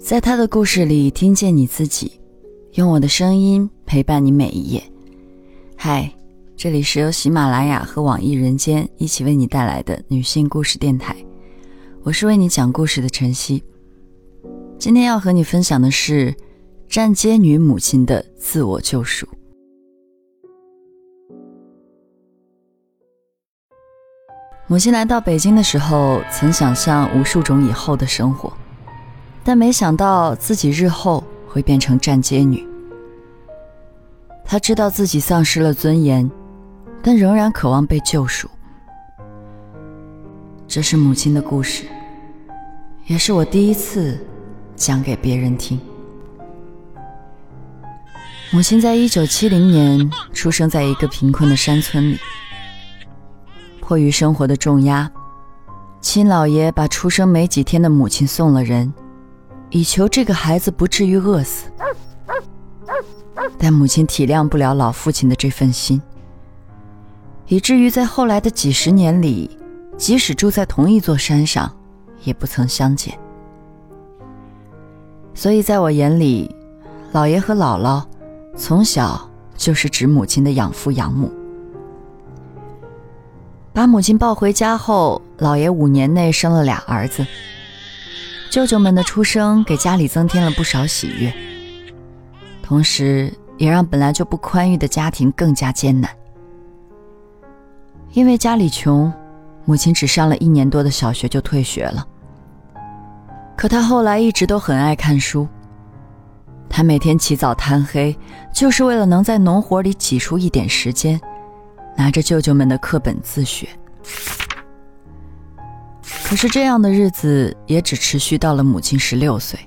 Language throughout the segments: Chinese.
在他的故事里听见你自己，用我的声音陪伴你每一页。嗨，这里是由喜马拉雅和网易人间一起为你带来的女性故事电台，我是为你讲故事的晨曦。今天要和你分享的是站街女母亲的自我救赎。母亲来到北京的时候，曾想象无数种以后的生活。但没想到自己日后会变成站街女。她知道自己丧失了尊严，但仍然渴望被救赎。这是母亲的故事，也是我第一次讲给别人听。母亲在一九七零年出生在一个贫困的山村里，迫于生活的重压，亲姥爷把出生没几天的母亲送了人。以求这个孩子不至于饿死，但母亲体谅不了老父亲的这份心，以至于在后来的几十年里，即使住在同一座山上，也不曾相见。所以，在我眼里，姥爷和姥姥从小就是指母亲的养父养母。把母亲抱回家后，姥爷五年内生了俩儿子。舅舅们的出生给家里增添了不少喜悦，同时也让本来就不宽裕的家庭更加艰难。因为家里穷，母亲只上了一年多的小学就退学了。可她后来一直都很爱看书，她每天起早贪黑，就是为了能在农活里挤出一点时间，拿着舅舅们的课本自学。可是这样的日子也只持续到了母亲十六岁，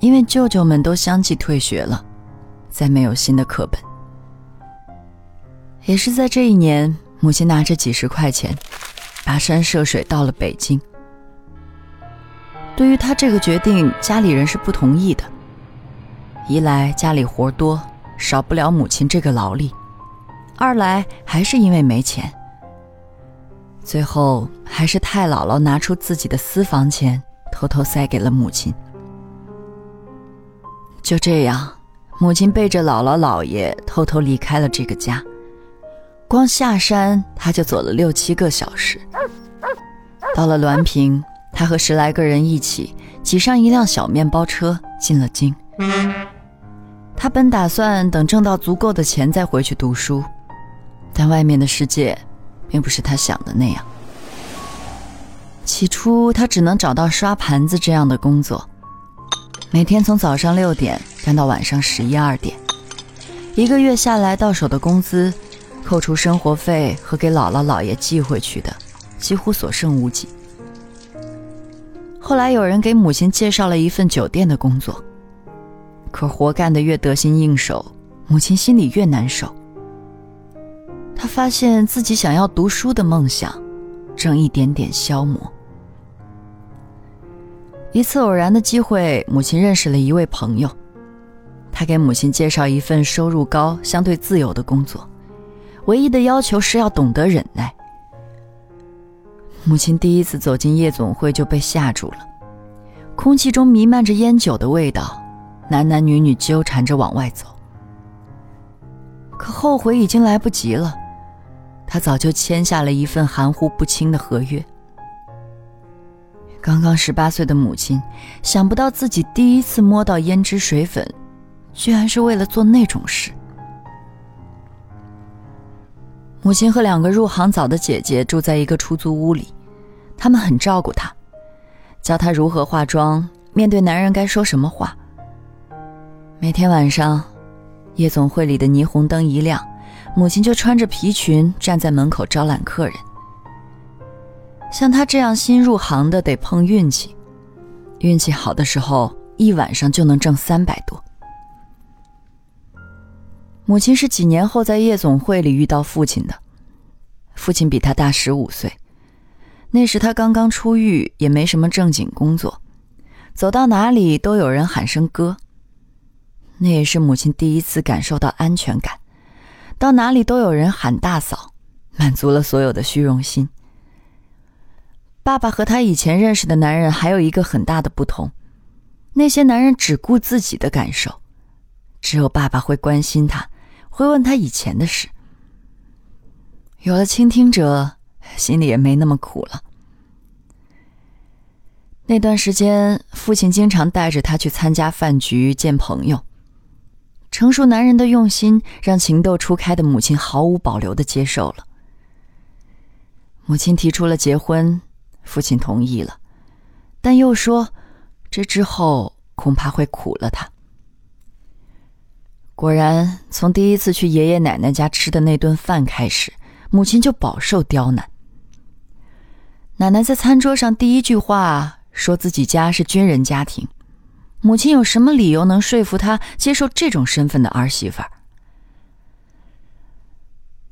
因为舅舅们都相继退学了，再没有新的课本。也是在这一年，母亲拿着几十块钱，跋山涉水到了北京。对于他这个决定，家里人是不同意的。一来家里活多，少不了母亲这个劳力；二来还是因为没钱。最后，还是太姥姥拿出自己的私房钱，偷偷塞给了母亲。就这样，母亲背着姥姥姥爷偷偷离开了这个家。光下山，他就走了六七个小时。到了滦平，他和十来个人一起挤上一辆小面包车进了京。他本打算等挣到足够的钱再回去读书，但外面的世界。并不是他想的那样。起初，他只能找到刷盘子这样的工作，每天从早上六点干到晚上十一二点，一个月下来到手的工资，扣除生活费和给姥姥姥爷寄回去的，几乎所剩无几。后来有人给母亲介绍了一份酒店的工作，可活干得越得心应手，母亲心里越难受。他发现自己想要读书的梦想，正一点点消磨。一次偶然的机会，母亲认识了一位朋友，他给母亲介绍一份收入高、相对自由的工作，唯一的要求是要懂得忍耐。母亲第一次走进夜总会就被吓住了，空气中弥漫着烟酒的味道，男男女女纠缠着往外走，可后悔已经来不及了。他早就签下了一份含糊不清的合约。刚刚十八岁的母亲，想不到自己第一次摸到胭脂水粉，居然是为了做那种事。母亲和两个入行早的姐姐住在一个出租屋里，他们很照顾她，教她如何化妆，面对男人该说什么话。每天晚上，夜总会里的霓虹灯一亮。母亲就穿着皮裙站在门口招揽客人。像她这样新入行的得碰运气，运气好的时候一晚上就能挣三百多。母亲是几年后在夜总会里遇到父亲的，父亲比他大十五岁，那时他刚刚出狱，也没什么正经工作，走到哪里都有人喊声哥。那也是母亲第一次感受到安全感。到哪里都有人喊大嫂，满足了所有的虚荣心。爸爸和他以前认识的男人还有一个很大的不同，那些男人只顾自己的感受，只有爸爸会关心他，会问他以前的事。有了倾听者，心里也没那么苦了。那段时间，父亲经常带着他去参加饭局、见朋友。成熟男人的用心，让情窦初开的母亲毫无保留的接受了。母亲提出了结婚，父亲同意了，但又说，这之后恐怕会苦了他。果然，从第一次去爷爷奶奶家吃的那顿饭开始，母亲就饱受刁难。奶奶在餐桌上第一句话说自己家是军人家庭。母亲有什么理由能说服她接受这种身份的儿媳妇？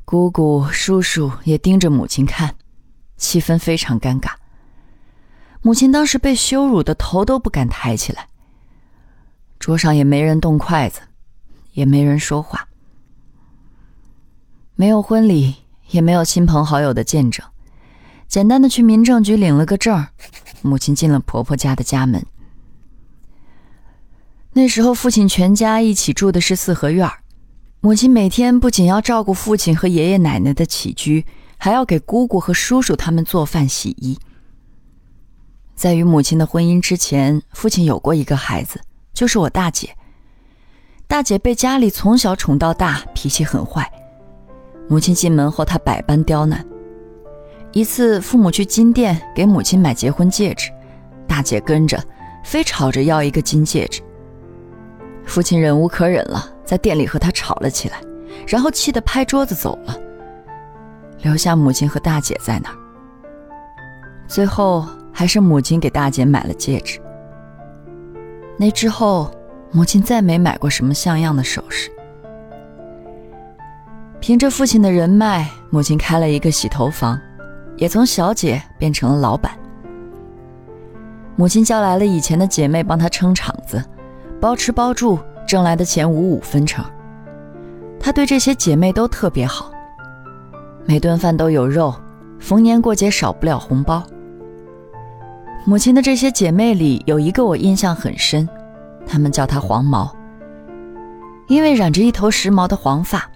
姑姑、叔叔也盯着母亲看，气氛非常尴尬。母亲当时被羞辱的头都不敢抬起来，桌上也没人动筷子，也没人说话，没有婚礼，也没有亲朋好友的见证，简单的去民政局领了个证母亲进了婆婆家的家门。那时候，父亲全家一起住的是四合院儿母亲每天不仅要照顾父亲和爷爷奶奶的起居，还要给姑姑和叔叔他们做饭、洗衣。在与母亲的婚姻之前，父亲有过一个孩子，就是我大姐。大姐被家里从小宠到大，脾气很坏。母亲进门后，她百般刁难。一次，父母去金店给母亲买结婚戒指，大姐跟着，非吵着要一个金戒指。父亲忍无可忍了，在店里和他吵了起来，然后气得拍桌子走了，留下母亲和大姐在那儿。最后还是母亲给大姐买了戒指。那之后，母亲再没买过什么像样的首饰。凭着父亲的人脉，母亲开了一个洗头房，也从小姐变成了老板。母亲叫来了以前的姐妹帮她撑场子。包吃包住，挣来的钱五五分成。她对这些姐妹都特别好，每顿饭都有肉，逢年过节少不了红包。母亲的这些姐妹里有一个我印象很深，她们叫她黄毛，因为染着一头时髦的黄发。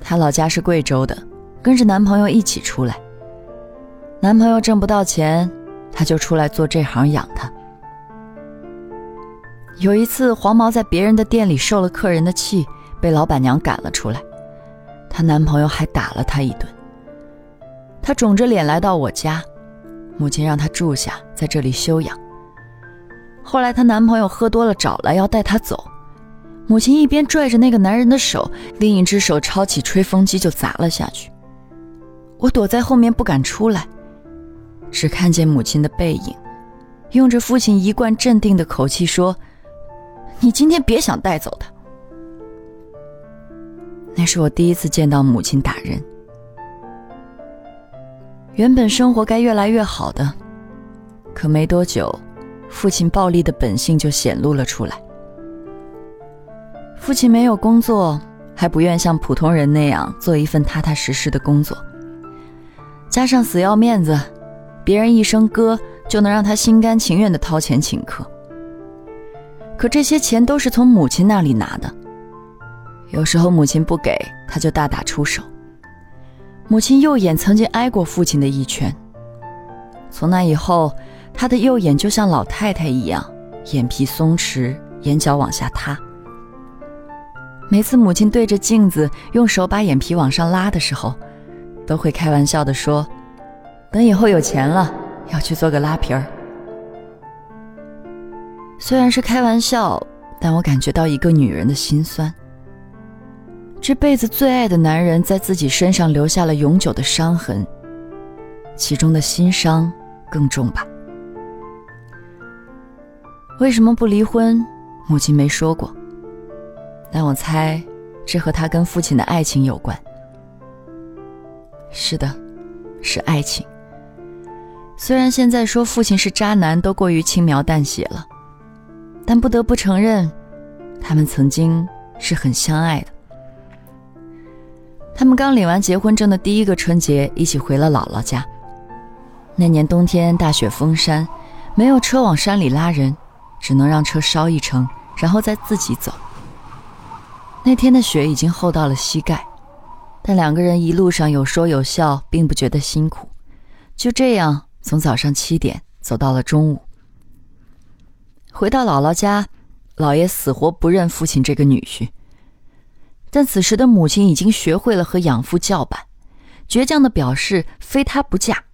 她老家是贵州的，跟着男朋友一起出来，男朋友挣不到钱，她就出来做这行养他。有一次，黄毛在别人的店里受了客人的气，被老板娘赶了出来。她男朋友还打了她一顿。她肿着脸来到我家，母亲让她住下，在这里休养。后来她男朋友喝多了找来要带她走，母亲一边拽着那个男人的手，另一只手抄起吹风机就砸了下去。我躲在后面不敢出来，只看见母亲的背影，用着父亲一贯镇定的口气说。你今天别想带走他。那是我第一次见到母亲打人。原本生活该越来越好的，可没多久，父亲暴力的本性就显露了出来。父亲没有工作，还不愿像普通人那样做一份踏踏实实的工作，加上死要面子，别人一声哥就能让他心甘情愿的掏钱请客。可这些钱都是从母亲那里拿的，有时候母亲不给，他就大打出手。母亲右眼曾经挨过父亲的一拳，从那以后，他的右眼就像老太太一样，眼皮松弛，眼角往下塌。每次母亲对着镜子用手把眼皮往上拉的时候，都会开玩笑地说：“等以后有钱了，要去做个拉皮儿。”虽然是开玩笑，但我感觉到一个女人的心酸。这辈子最爱的男人在自己身上留下了永久的伤痕，其中的心伤更重吧？为什么不离婚？母亲没说过，但我猜，这和他跟父亲的爱情有关。是的，是爱情。虽然现在说父亲是渣男都过于轻描淡写了。但不得不承认，他们曾经是很相爱的。他们刚领完结婚证的第一个春节，一起回了姥姥家。那年冬天大雪封山，没有车往山里拉人，只能让车稍一程，然后再自己走。那天的雪已经厚到了膝盖，但两个人一路上有说有笑，并不觉得辛苦。就这样，从早上七点走到了中午。回到姥姥家，姥爷死活不认父亲这个女婿。但此时的母亲已经学会了和养父叫板，倔强的表示非他不嫁。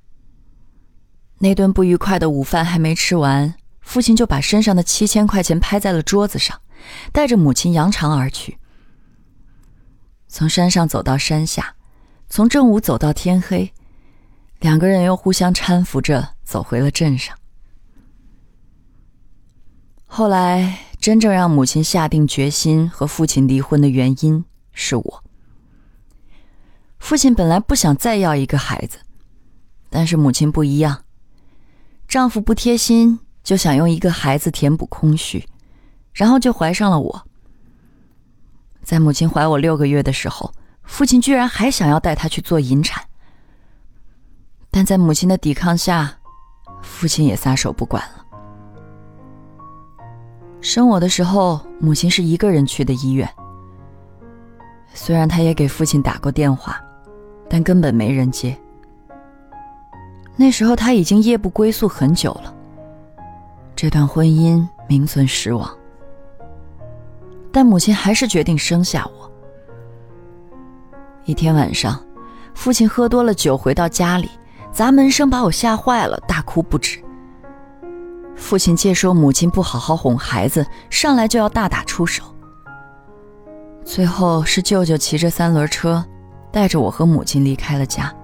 那顿不愉快的午饭还没吃完，父亲就把身上的七千块钱拍在了桌子上，带着母亲扬长而去。从山上走到山下，从正午走到天黑，两个人又互相搀扶着走回了镇上。后来，真正让母亲下定决心和父亲离婚的原因是我。父亲本来不想再要一个孩子，但是母亲不一样，丈夫不贴心，就想用一个孩子填补空虚，然后就怀上了我。在母亲怀我六个月的时候，父亲居然还想要带她去做引产，但在母亲的抵抗下，父亲也撒手不管了。生我的时候，母亲是一个人去的医院。虽然她也给父亲打过电话，但根本没人接。那时候她已经夜不归宿很久了，这段婚姻名存实亡。但母亲还是决定生下我。一天晚上，父亲喝多了酒回到家里，砸门声把我吓坏了，大哭不止。父亲借说母亲不好好哄孩子，上来就要大打出手。最后是舅舅骑着三轮车，带着我和母亲离开了家。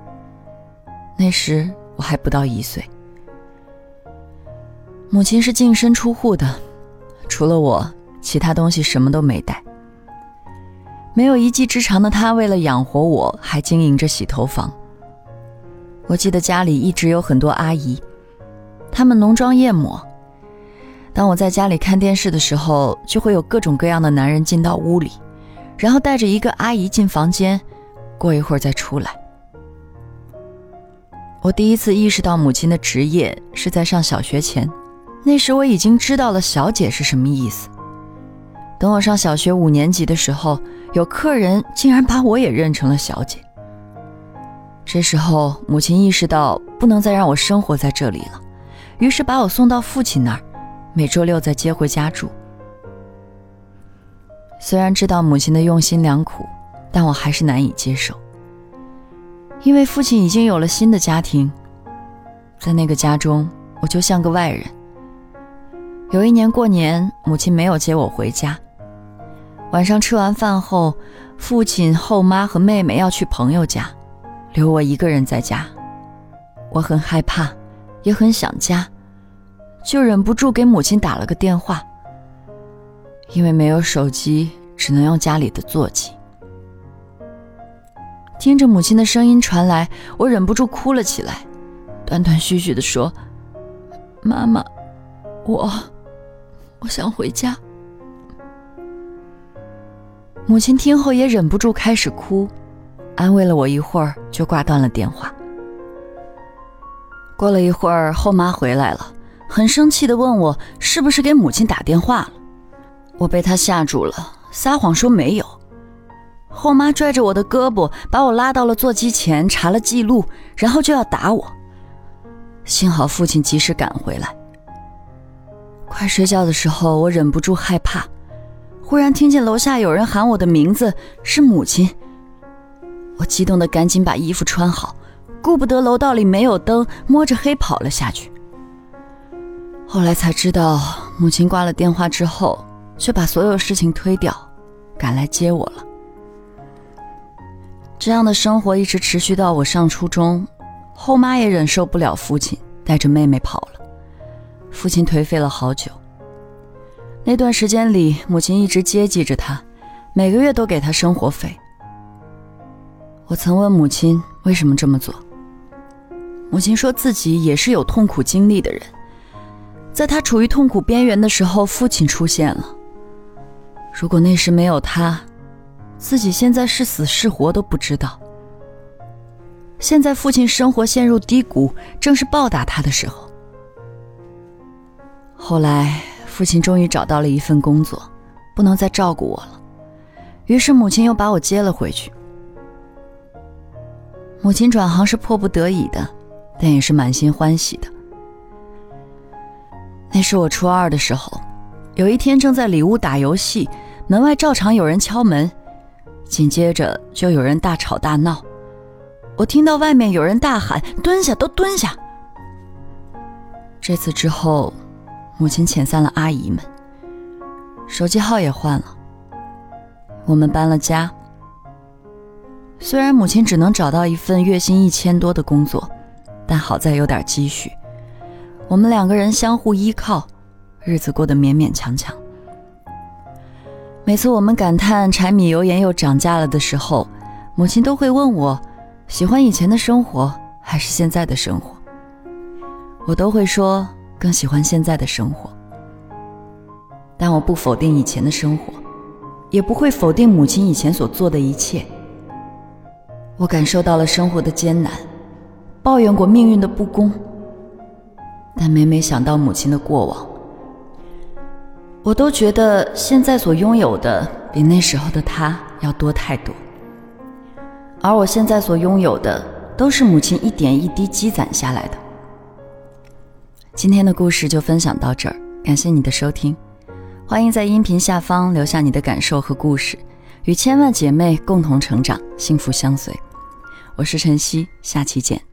那时我还不到一岁。母亲是净身出户的，除了我，其他东西什么都没带。没有一技之长的她，为了养活我，还经营着洗头房。我记得家里一直有很多阿姨。他们浓妆艳抹。当我在家里看电视的时候，就会有各种各样的男人进到屋里，然后带着一个阿姨进房间，过一会儿再出来。我第一次意识到母亲的职业是在上小学前，那时我已经知道了“小姐”是什么意思。等我上小学五年级的时候，有客人竟然把我也认成了小姐。这时候，母亲意识到不能再让我生活在这里了。于是把我送到父亲那儿，每周六再接回家住。虽然知道母亲的用心良苦，但我还是难以接受，因为父亲已经有了新的家庭，在那个家中，我就像个外人。有一年过年，母亲没有接我回家。晚上吃完饭后，父亲、后妈和妹妹要去朋友家，留我一个人在家，我很害怕。也很想家，就忍不住给母亲打了个电话。因为没有手机，只能用家里的座机。听着母亲的声音传来，我忍不住哭了起来，断断续续的说：“妈妈，我，我想回家。”母亲听后也忍不住开始哭，安慰了我一会儿，就挂断了电话。过了一会儿，后妈回来了，很生气的问我是不是给母亲打电话了。我被她吓住了，撒谎说没有。后妈拽着我的胳膊，把我拉到了座机前，查了记录，然后就要打我。幸好父亲及时赶回来。快睡觉的时候，我忍不住害怕，忽然听见楼下有人喊我的名字，是母亲。我激动的赶紧把衣服穿好。顾不得楼道里没有灯，摸着黑跑了下去。后来才知道，母亲挂了电话之后，却把所有事情推掉，赶来接我了。这样的生活一直持续到我上初中，后妈也忍受不了父亲，带着妹妹跑了。父亲颓废了好久。那段时间里，母亲一直接济着他，每个月都给他生活费。我曾问母亲为什么这么做。母亲说自己也是有痛苦经历的人，在她处于痛苦边缘的时候，父亲出现了。如果那时没有他，自己现在是死是活都不知道。现在父亲生活陷入低谷，正是报答他的时候。后来，父父亲终于找到了一份工作，不能再照顾我了，于是母亲又把我接了回去。母亲转行是迫不得已的，但也是满心欢喜的。那是我初二的时候，有一天正在里屋打游戏，门外照常有人敲门，紧接着就有人大吵大闹。我听到外面有人大喊：“蹲下，都蹲下！”这次之后，母亲遣散了阿姨们，手机号也换了，我们搬了家。虽然母亲只能找到一份月薪一千多的工作，但好在有点积蓄，我们两个人相互依靠，日子过得勉勉强强。每次我们感叹柴米油盐又涨价了的时候，母亲都会问我，喜欢以前的生活还是现在的生活？我都会说更喜欢现在的生活，但我不否定以前的生活，也不会否定母亲以前所做的一切。我感受到了生活的艰难，抱怨过命运的不公，但每每想到母亲的过往，我都觉得现在所拥有的比那时候的她要多太多。而我现在所拥有的，都是母亲一点一滴积攒下来的。今天的故事就分享到这儿，感谢你的收听，欢迎在音频下方留下你的感受和故事，与千万姐妹共同成长，幸福相随。我是晨曦，下期见。